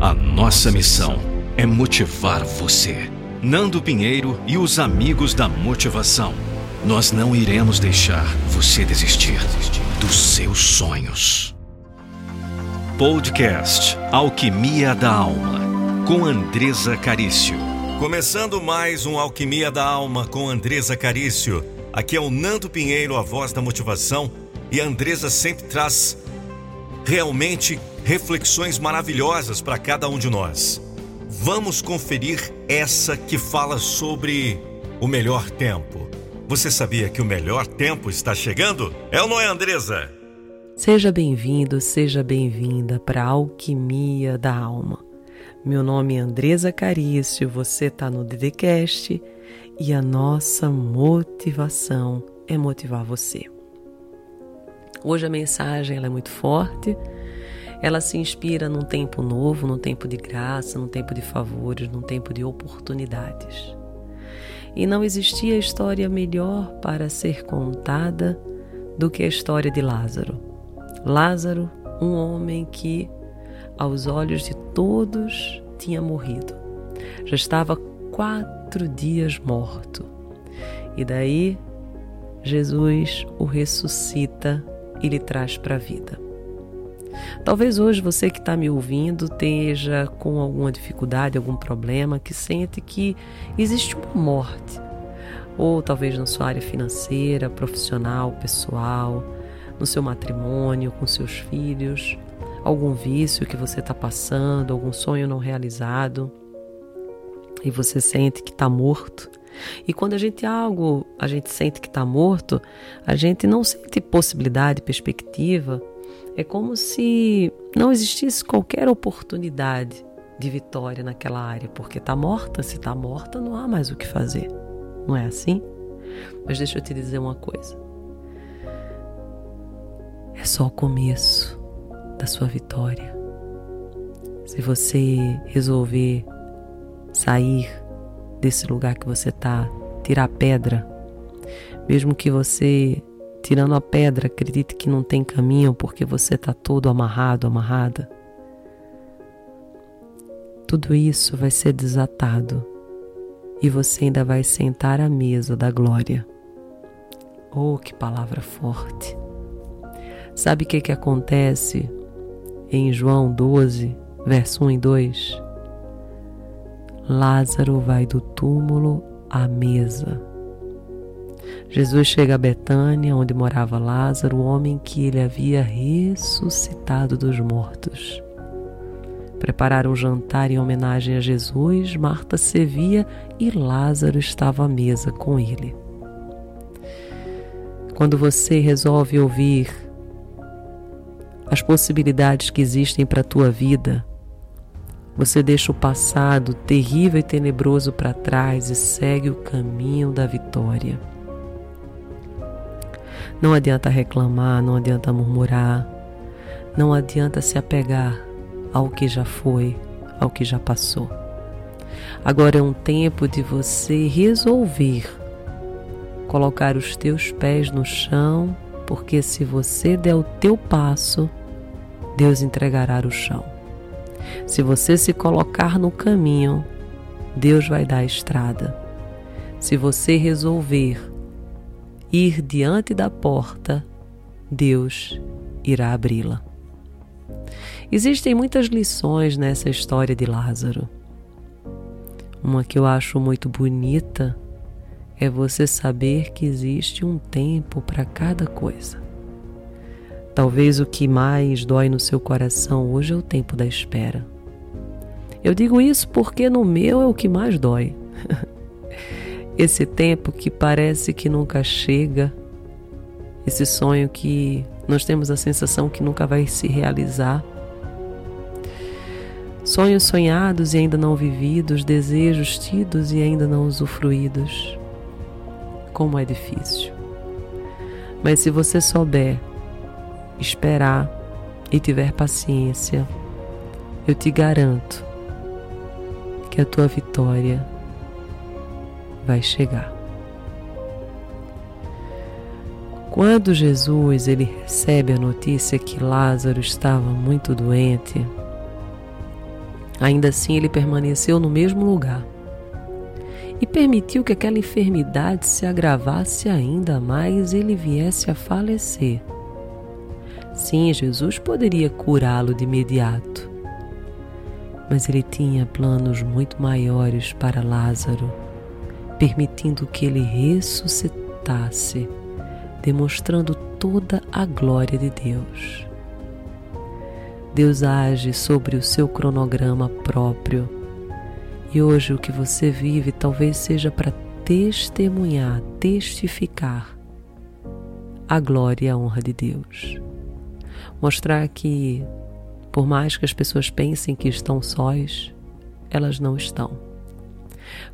A nossa missão é motivar você. Nando Pinheiro e os amigos da motivação. Nós não iremos deixar você desistir dos seus sonhos. Podcast Alquimia da Alma, com Andresa Carício. Começando mais um Alquimia da Alma com Andresa Carício. Aqui é o Nando Pinheiro, a voz da motivação, e a Andresa sempre traz realmente reflexões maravilhosas para cada um de nós. Vamos conferir essa que fala sobre o melhor tempo. Você sabia que o melhor tempo está chegando? É ou não é, Andresa? Seja bem-vindo, seja bem-vinda para a Alquimia da Alma. Meu nome é Andresa Carício, você está no DDCast e a nossa motivação é motivar você. Hoje a mensagem ela é muito forte, ela se inspira num tempo novo, num tempo de graça, num tempo de favores, num tempo de oportunidades. E não existia história melhor para ser contada do que a história de Lázaro. Lázaro, um homem que, aos olhos de todos, tinha morrido. Já estava quatro dias morto. E daí, Jesus o ressuscita e lhe traz para a vida. Talvez hoje você que está me ouvindo esteja com alguma dificuldade, algum problema, que sente que existe uma morte, ou talvez na sua área financeira, profissional, pessoal, no seu matrimônio, com seus filhos, algum vício que você está passando, algum sonho não realizado, e você sente que está morto. E quando a gente algo, a gente sente que está morto, a gente não sente possibilidade, perspectiva é como se não existisse qualquer oportunidade de vitória naquela área, porque está morta. Se está morta, não há mais o que fazer. Não é assim? Mas deixa eu te dizer uma coisa. É só o começo da sua vitória. Se você resolver sair desse lugar que você está, tirar a pedra, mesmo que você tirando a pedra, acredite que não tem caminho porque você está todo amarrado, amarrada. Tudo isso vai ser desatado e você ainda vai sentar à mesa da glória. Oh, que palavra forte! Sabe o que, que acontece em João 12, verso 1 e 2? Lázaro vai do túmulo à mesa Jesus chega a Betânia, onde morava Lázaro, o homem que ele havia ressuscitado dos mortos. Prepararam um jantar em homenagem a Jesus, Marta servia e Lázaro estava à mesa com ele. Quando você resolve ouvir as possibilidades que existem para a tua vida, você deixa o passado terrível e tenebroso para trás e segue o caminho da vitória. Não adianta reclamar, não adianta murmurar, não adianta se apegar ao que já foi, ao que já passou. Agora é um tempo de você resolver colocar os teus pés no chão, porque se você der o teu passo, Deus entregará o chão. Se você se colocar no caminho, Deus vai dar a estrada. Se você resolver ir diante da porta, Deus irá abri-la. Existem muitas lições nessa história de Lázaro. Uma que eu acho muito bonita é você saber que existe um tempo para cada coisa. Talvez o que mais dói no seu coração hoje é o tempo da espera. Eu digo isso porque no meu é o que mais dói. esse tempo que parece que nunca chega, esse sonho que nós temos a sensação que nunca vai se realizar. Sonhos sonhados e ainda não vividos, desejos tidos e ainda não usufruídos. Como é difícil. Mas se você souber esperar e tiver paciência, eu te garanto que a tua vitória vai chegar. Quando Jesus ele recebe a notícia que Lázaro estava muito doente, Ainda assim, ele permaneceu no mesmo lugar e permitiu que aquela enfermidade se agravasse ainda mais e ele viesse a falecer. Sim, Jesus poderia curá-lo de imediato, mas ele tinha planos muito maiores para Lázaro, permitindo que ele ressuscitasse, demonstrando toda a glória de Deus. Deus age sobre o seu cronograma próprio. E hoje o que você vive talvez seja para testemunhar, testificar a glória e a honra de Deus. Mostrar que, por mais que as pessoas pensem que estão sós, elas não estão.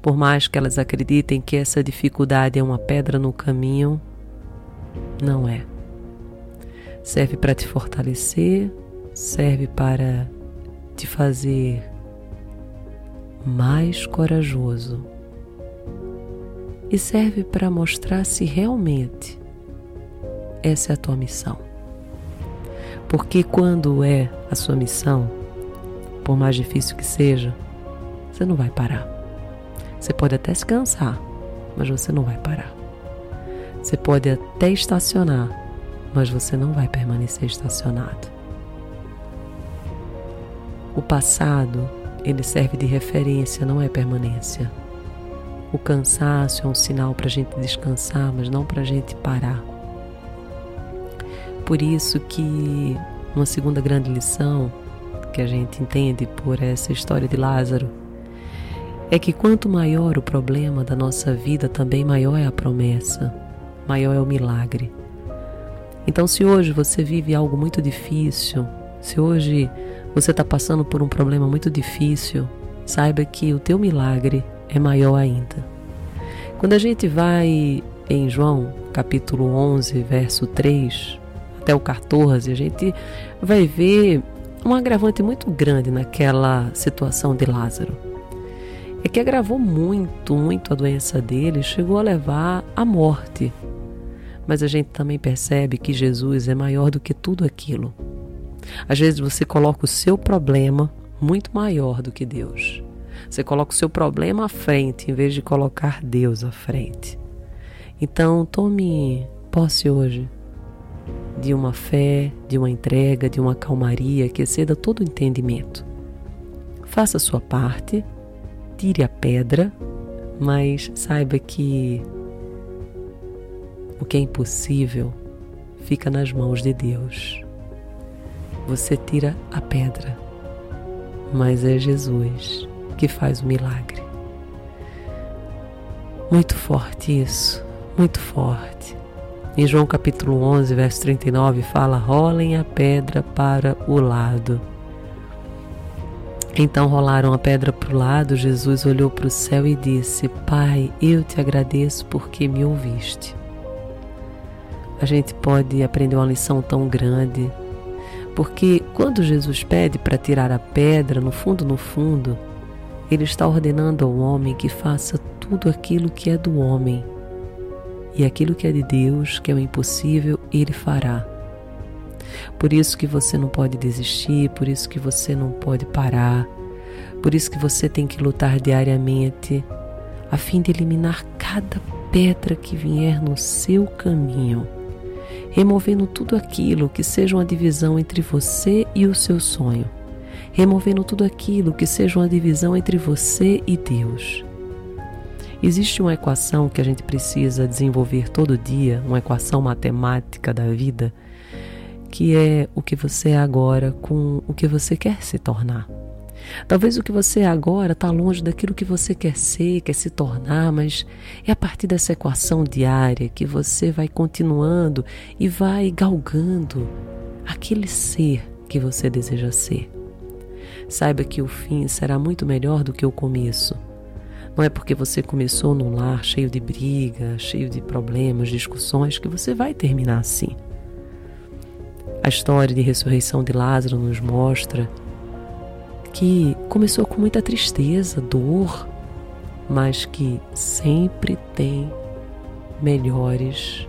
Por mais que elas acreditem que essa dificuldade é uma pedra no caminho, não é. Serve para te fortalecer, serve para te fazer mais corajoso e serve para mostrar se realmente essa é a tua missão. Porque quando é a sua missão, por mais difícil que seja, você não vai parar. Você pode até se cansar, mas você não vai parar. Você pode até estacionar, mas você não vai permanecer estacionado. O passado, ele serve de referência, não é permanência. O cansaço é um sinal para a gente descansar, mas não para a gente parar. Por isso que uma segunda grande lição que a gente entende por essa história de Lázaro é que quanto maior o problema da nossa vida, também maior é a promessa, maior é o milagre. Então, se hoje você vive algo muito difícil, se hoje você está passando por um problema muito difícil, saiba que o teu milagre é maior ainda. Quando a gente vai em João, capítulo 11, verso 3 até o 14, a gente vai ver um agravante muito grande naquela situação de Lázaro. É que agravou muito, muito a doença dele, chegou a levar à morte. Mas a gente também percebe que Jesus é maior do que tudo aquilo. Às vezes você coloca o seu problema muito maior do que Deus. Você coloca o seu problema à frente em vez de colocar Deus à frente. Então, tome posse hoje de uma fé, de uma entrega, de uma calmaria que exceda todo o entendimento. Faça a sua parte, tire a pedra, mas saiba que o que é impossível fica nas mãos de Deus você tira a pedra, mas é Jesus que faz o milagre. Muito forte isso, muito forte. Em João capítulo 11, verso 39, fala: rolem a pedra para o lado. Então rolaram a pedra para o lado, Jesus olhou para o céu e disse: Pai, eu te agradeço porque me ouviste. A gente pode aprender uma lição tão grande porque quando Jesus pede para tirar a pedra, no fundo, no fundo, ele está ordenando ao homem que faça tudo aquilo que é do homem. E aquilo que é de Deus, que é o impossível, ele fará. Por isso que você não pode desistir, por isso que você não pode parar, por isso que você tem que lutar diariamente, a fim de eliminar cada pedra que vier no seu caminho removendo tudo aquilo que seja uma divisão entre você e o seu sonho, removendo tudo aquilo que seja uma divisão entre você e Deus. Existe uma equação que a gente precisa desenvolver todo dia, uma equação matemática da vida, que é o que você é agora com o que você quer se tornar. Talvez o que você é agora está longe daquilo que você quer ser, quer se tornar, mas é a partir dessa equação diária que você vai continuando e vai galgando aquele ser que você deseja ser. Saiba que o fim será muito melhor do que o começo. Não é porque você começou num lar cheio de briga, cheio de problemas, discussões, que você vai terminar assim. A história de ressurreição de Lázaro nos mostra que começou com muita tristeza, dor, mas que sempre tem melhores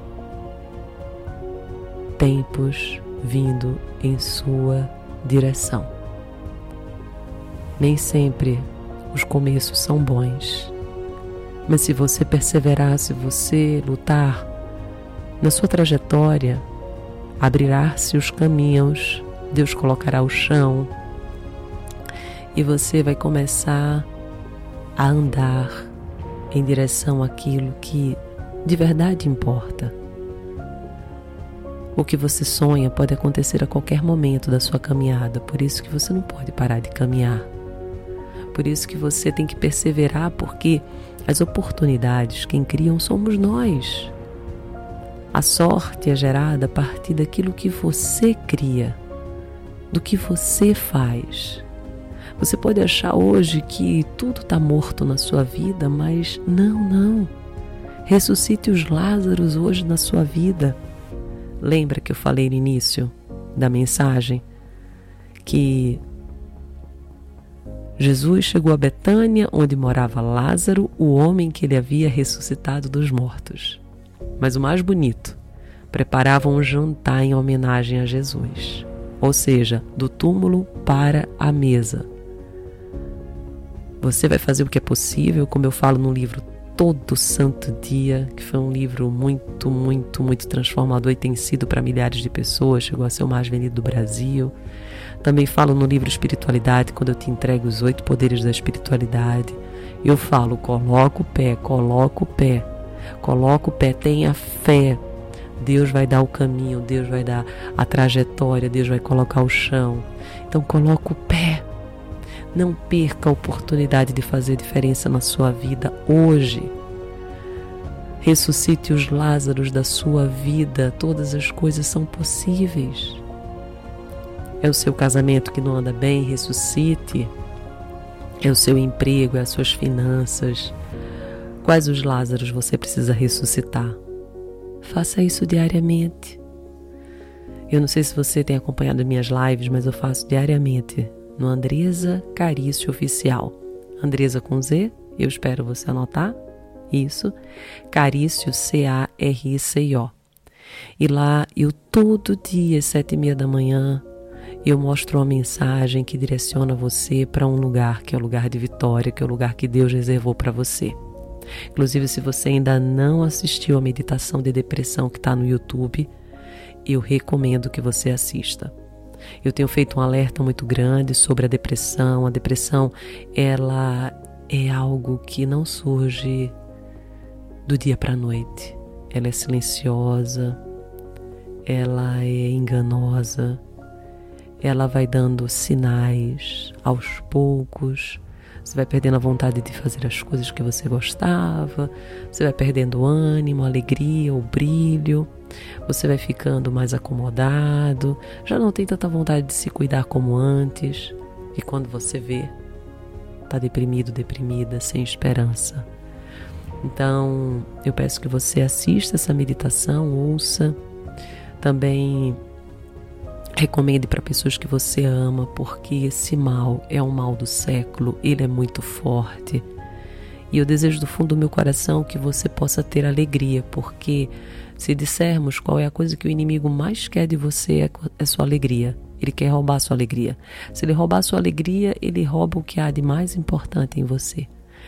tempos vindo em sua direção. Nem sempre os começos são bons. Mas se você perseverar, se você lutar, na sua trajetória abrirá-se os caminhos, Deus colocará o chão e você vai começar a andar em direção àquilo que de verdade importa. O que você sonha pode acontecer a qualquer momento da sua caminhada, por isso que você não pode parar de caminhar. Por isso que você tem que perseverar, porque as oportunidades quem criam somos nós. A sorte é gerada a partir daquilo que você cria, do que você faz. Você pode achar hoje que tudo está morto na sua vida, mas não, não. Ressuscite os Lázaros hoje na sua vida. Lembra que eu falei no início da mensagem que Jesus chegou a Betânia, onde morava Lázaro, o homem que ele havia ressuscitado dos mortos. Mas o mais bonito, preparavam um jantar em homenagem a Jesus, ou seja, do túmulo para a mesa. Você vai fazer o que é possível, como eu falo no livro Todo Santo Dia, que foi um livro muito, muito, muito transformador e tem sido para milhares de pessoas, chegou a ser o mais vendido do Brasil. Também falo no livro Espiritualidade, quando eu te entrego os oito poderes da espiritualidade. Eu falo, coloca o pé, coloca o pé, coloca o pé, tenha fé. Deus vai dar o caminho, Deus vai dar a trajetória, Deus vai colocar o chão. Então coloca o pé. Não perca a oportunidade de fazer diferença na sua vida hoje. Ressuscite os Lázaros da sua vida, todas as coisas são possíveis. É o seu casamento que não anda bem, ressuscite. É o seu emprego, é as suas finanças. Quais os Lázaros você precisa ressuscitar? Faça isso diariamente. Eu não sei se você tem acompanhado minhas lives, mas eu faço diariamente no Andresa Carício Oficial. Andresa com Z, eu espero você anotar. Isso, Carício, C-A-R-I-C-I-O. E lá eu todo dia, às sete e meia da manhã, eu mostro uma mensagem que direciona você para um lugar que é o lugar de vitória, que é o lugar que Deus reservou para você. Inclusive, se você ainda não assistiu a meditação de depressão que está no YouTube, eu recomendo que você assista. Eu tenho feito um alerta muito grande sobre a depressão. A depressão, ela é algo que não surge do dia para a noite. Ela é silenciosa, ela é enganosa, ela vai dando sinais aos poucos. Você vai perdendo a vontade de fazer as coisas que você gostava, você vai perdendo ânimo, alegria, o brilho. Você vai ficando mais acomodado, já não tem tanta vontade de se cuidar como antes. E quando você vê, está deprimido, deprimida, sem esperança. Então, eu peço que você assista essa meditação, ouça. Também recomende para pessoas que você ama, porque esse mal é um mal do século, ele é muito forte. E eu desejo do fundo do meu coração que você possa ter alegria, porque se dissermos qual é a coisa que o inimigo mais quer de você é, é sua alegria. Ele quer roubar sua alegria. Se ele roubar sua alegria, ele rouba o que há de mais importante em você.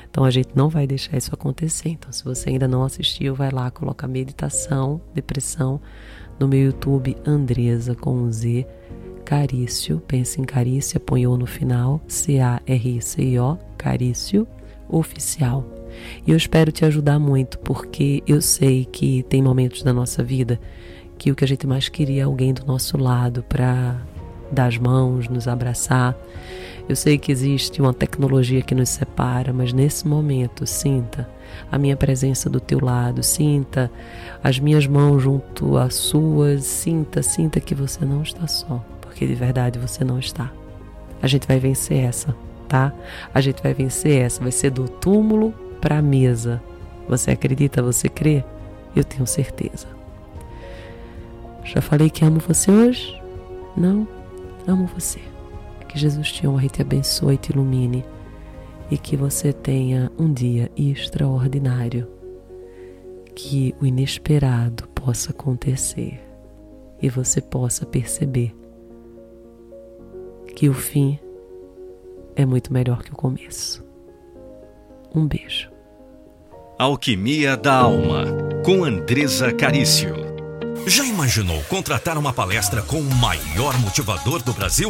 Então a gente não vai deixar isso acontecer. Então, se você ainda não assistiu, vai lá, coloca meditação, depressão no meu YouTube, Andresa com um Z, Carício, pensa em Carícia, apoiou no final, C-A-R-I-C-I-O, Carício, oficial. E eu espero te ajudar muito, porque eu sei que tem momentos da nossa vida que o que a gente mais queria é alguém do nosso lado para dar as mãos, nos abraçar. Eu sei que existe uma tecnologia que nos separa, mas nesse momento, sinta a minha presença do teu lado, sinta as minhas mãos junto às suas, sinta, sinta que você não está só, porque de verdade você não está. A gente vai vencer essa, tá? A gente vai vencer essa, vai ser do túmulo para a mesa. Você acredita? Você crê? Eu tenho certeza. Já falei que amo você hoje? Não? Amo você. Que Jesus te honre, te abençoe e te ilumine. E que você tenha um dia extraordinário. Que o inesperado possa acontecer e você possa perceber que o fim é muito melhor que o começo. Um beijo. Alquimia da Alma, com Andresa Carício. Já imaginou contratar uma palestra com o maior motivador do Brasil?